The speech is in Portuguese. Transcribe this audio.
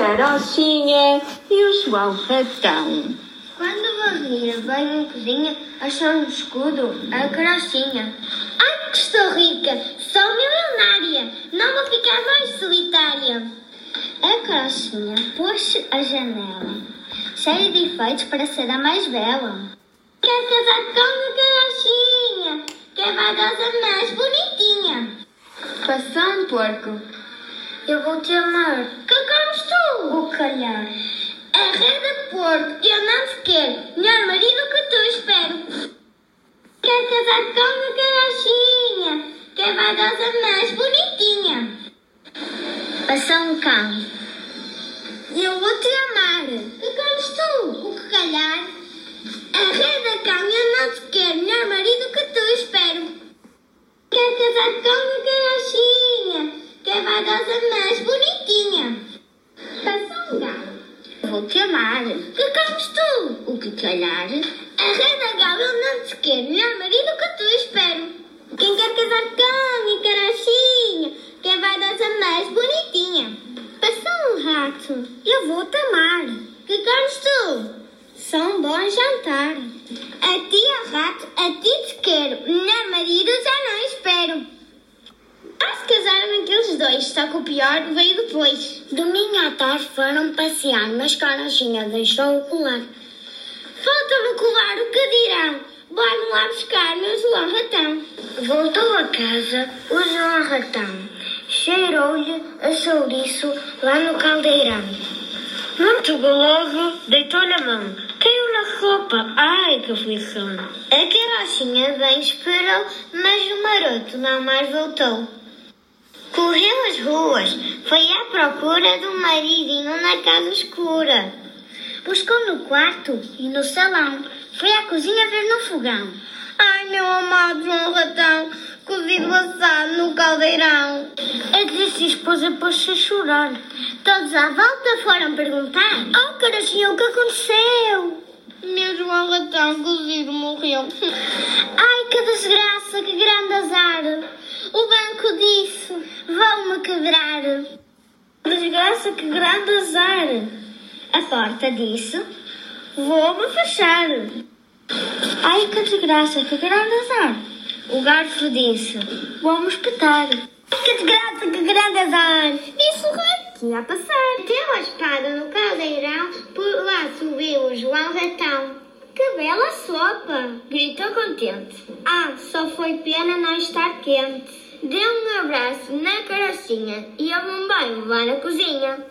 Carochinha e o João Ratão. Quando varria bem a cozinha, achou no escudo a carochinha. Ai, que estou rica, sou milionária, não vou ficar mais solitária. A carochinha pôs a janela, cheia de enfeites para ser a mais bela. Quer casar com a carochinha, que é a vaidosa mais bonitinha. Passou um porco. Eu vou te amar. Que comes tu? O calhar. Arreda porco, eu não te quero. Melhor marido que tu espero. Quer casar com a carochinha, que é vaidosa mais bonitinha. Passou um cão. Eu vou te amar. Que comes tu? O que calhar. Arreda cão, eu não te quero. Melhor marido que tu espero. Quer casar com a carochinha, que é a vaidosa mais bonitinha. Passou um galo. Vou te amar. Que comes tu? O que calhar. Arreda galo, eu não te quero. Melhor marido que tu espero. Quem quer casar com a carochinha, que é a vaidosa mais bonitinha. Passou um rato. Eu vou te amar. Que comes tu? Um bom jantar. A ti, rato, a ti te quero. Melhor marido já não espero. Ah, se casaram aqueles dois, só que o pior veio depois. Domingo à tarde foram passear, mas Carochinha deixou o colar. Falta-me colar, o que dirão? Vai-me lá buscar, meu João Ratão. Voltou a casa o João Ratão. Cheirou-lhe a chouriço lá no caldeirão. Muito goloso, deitou-lhe a mão. Caiu na roupa. Ai, que aflição. A carochinha bem esperou, mas o maroto não mais voltou. Correu as ruas, foi à procura do maridinho na casa escura. Buscou no quarto e no salão, foi à cozinha ver no fogão. Ai, meu amado João Ratão, cozido assado no caldeirão. A disse esposa pôs-se a chorar. Todos à volta foram perguntar: Oh, carochinha, o que aconteceu? Meu João Ratão cozido morreu. Ai, que desgraça, que grande azar. O banco disse: Desgraça, que grande azar. A porta disse: Vou-me fechar. Ai, que desgraça, que grande azar. O garfo disse: Vamos espetar. Que desgraça, que grande azar. Disse o rei que ia passar. Deu a espada no caldeirão, por lá subiu o João Ratão. Que bela sopa! Gritou contente. Ah, só foi pena não estar quente. Deu um abraço na carocinha e a um banho lá na cozinha.